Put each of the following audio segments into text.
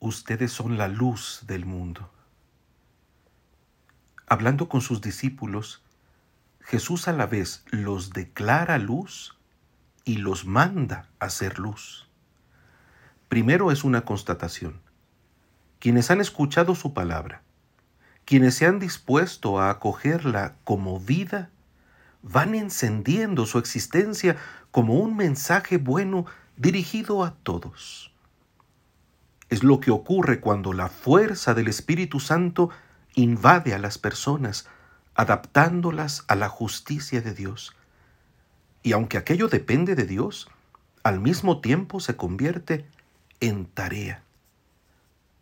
ustedes son la luz del mundo. Hablando con sus discípulos, Jesús a la vez los declara luz y los manda a ser luz. Primero es una constatación. Quienes han escuchado su palabra, quienes se han dispuesto a acogerla como vida, van encendiendo su existencia como un mensaje bueno dirigido a todos. Es lo que ocurre cuando la fuerza del Espíritu Santo invade a las personas, adaptándolas a la justicia de Dios. Y aunque aquello depende de Dios, al mismo tiempo se convierte en tarea.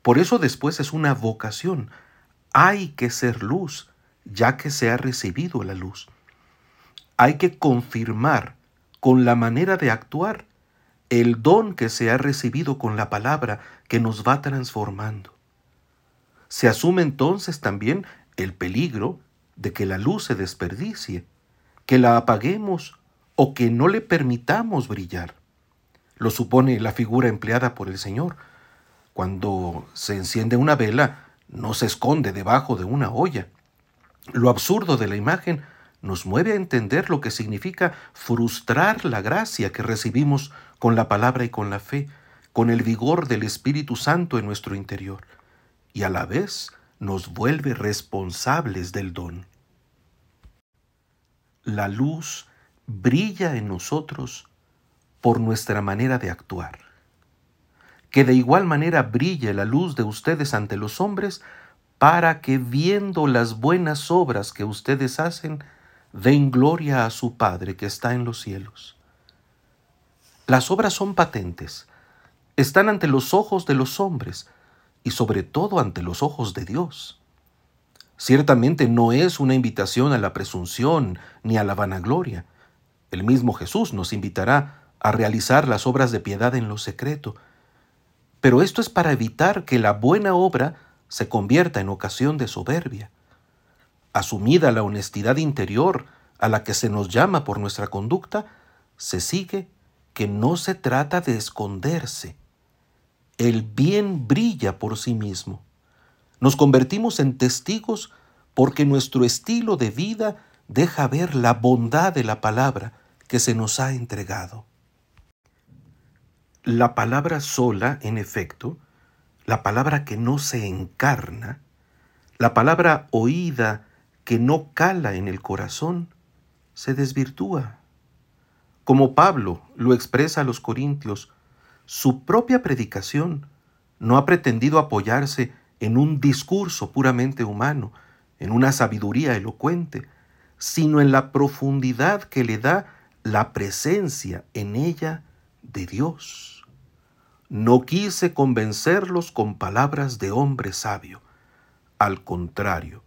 Por eso después es una vocación. Hay que ser luz, ya que se ha recibido la luz. Hay que confirmar con la manera de actuar el don que se ha recibido con la palabra que nos va transformando. Se asume entonces también el peligro de que la luz se desperdicie, que la apaguemos o que no le permitamos brillar. Lo supone la figura empleada por el Señor. Cuando se enciende una vela, no se esconde debajo de una olla. Lo absurdo de la imagen nos mueve a entender lo que significa frustrar la gracia que recibimos con la palabra y con la fe, con el vigor del Espíritu Santo en nuestro interior, y a la vez nos vuelve responsables del don. La luz brilla en nosotros por nuestra manera de actuar. Que de igual manera brille la luz de ustedes ante los hombres, para que viendo las buenas obras que ustedes hacen, den gloria a su Padre que está en los cielos. Las obras son patentes, están ante los ojos de los hombres y sobre todo ante los ojos de Dios. Ciertamente no es una invitación a la presunción ni a la vanagloria. El mismo Jesús nos invitará a realizar las obras de piedad en lo secreto, pero esto es para evitar que la buena obra se convierta en ocasión de soberbia asumida la honestidad interior a la que se nos llama por nuestra conducta, se sigue que no se trata de esconderse. El bien brilla por sí mismo. Nos convertimos en testigos porque nuestro estilo de vida deja ver la bondad de la palabra que se nos ha entregado. La palabra sola, en efecto, la palabra que no se encarna, la palabra oída que no cala en el corazón, se desvirtúa. Como Pablo lo expresa a los Corintios, su propia predicación no ha pretendido apoyarse en un discurso puramente humano, en una sabiduría elocuente, sino en la profundidad que le da la presencia en ella de Dios. No quise convencerlos con palabras de hombre sabio. Al contrario,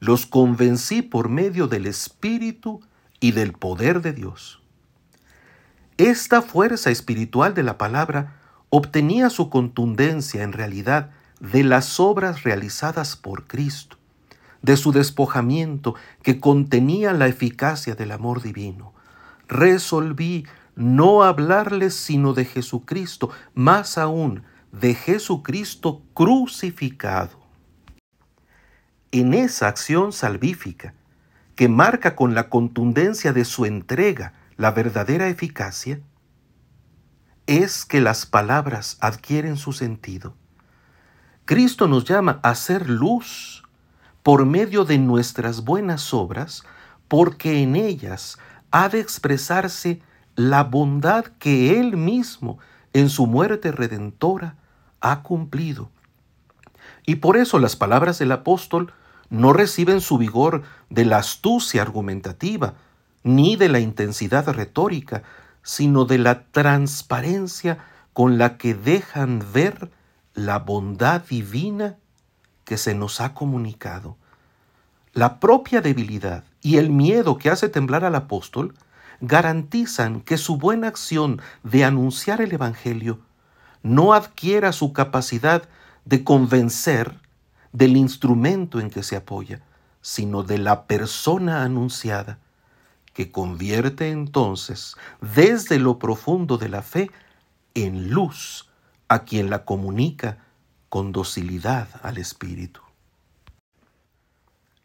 los convencí por medio del Espíritu y del poder de Dios. Esta fuerza espiritual de la palabra obtenía su contundencia en realidad de las obras realizadas por Cristo, de su despojamiento que contenía la eficacia del amor divino. Resolví no hablarles sino de Jesucristo, más aún de Jesucristo crucificado en esa acción salvífica que marca con la contundencia de su entrega la verdadera eficacia, es que las palabras adquieren su sentido. Cristo nos llama a ser luz por medio de nuestras buenas obras, porque en ellas ha de expresarse la bondad que Él mismo en su muerte redentora ha cumplido. Y por eso las palabras del apóstol no reciben su vigor de la astucia argumentativa, ni de la intensidad retórica, sino de la transparencia con la que dejan ver la bondad divina que se nos ha comunicado. La propia debilidad y el miedo que hace temblar al apóstol garantizan que su buena acción de anunciar el Evangelio no adquiera su capacidad de convencer del instrumento en que se apoya, sino de la persona anunciada, que convierte entonces desde lo profundo de la fe en luz a quien la comunica con docilidad al Espíritu.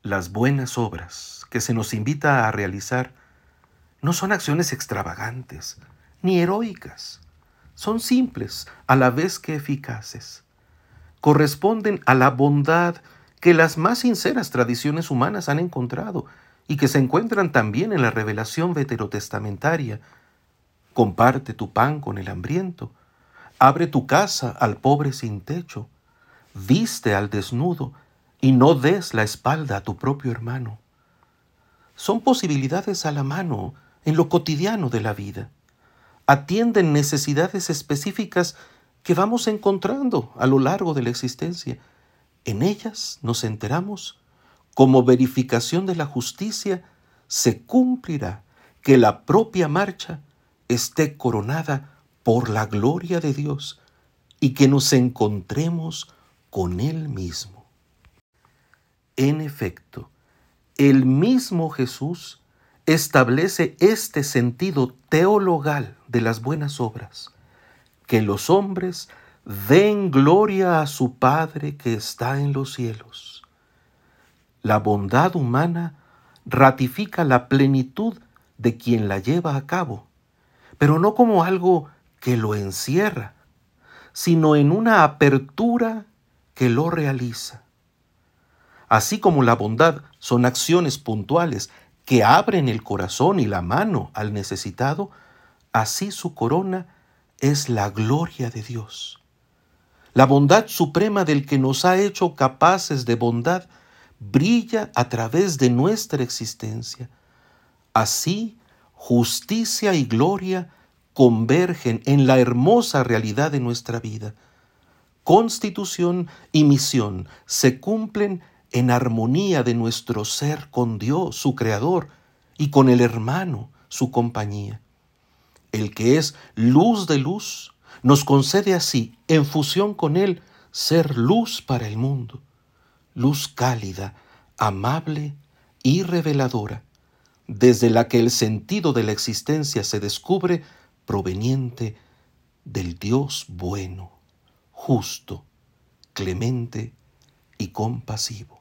Las buenas obras que se nos invita a realizar no son acciones extravagantes ni heroicas, son simples a la vez que eficaces. Corresponden a la bondad que las más sinceras tradiciones humanas han encontrado y que se encuentran también en la revelación veterotestamentaria. Comparte tu pan con el hambriento, abre tu casa al pobre sin techo, viste al desnudo y no des la espalda a tu propio hermano. Son posibilidades a la mano en lo cotidiano de la vida. Atienden necesidades específicas que vamos encontrando a lo largo de la existencia en ellas nos enteramos, como verificación de la justicia, se cumplirá que la propia marcha esté coronada por la gloria de Dios y que nos encontremos con Él mismo. En efecto, el mismo Jesús establece este sentido teologal de las buenas obras, que los hombres den gloria a su Padre que está en los cielos. La bondad humana ratifica la plenitud de quien la lleva a cabo, pero no como algo que lo encierra, sino en una apertura que lo realiza. Así como la bondad son acciones puntuales que abren el corazón y la mano al necesitado, así su corona es la gloria de Dios. La bondad suprema del que nos ha hecho capaces de bondad brilla a través de nuestra existencia. Así, justicia y gloria convergen en la hermosa realidad de nuestra vida. Constitución y misión se cumplen en armonía de nuestro ser con Dios, su Creador, y con el hermano, su compañía. El que es luz de luz, nos concede así, en fusión con Él, ser luz para el mundo, luz cálida, amable y reveladora, desde la que el sentido de la existencia se descubre proveniente del Dios bueno, justo, clemente y compasivo.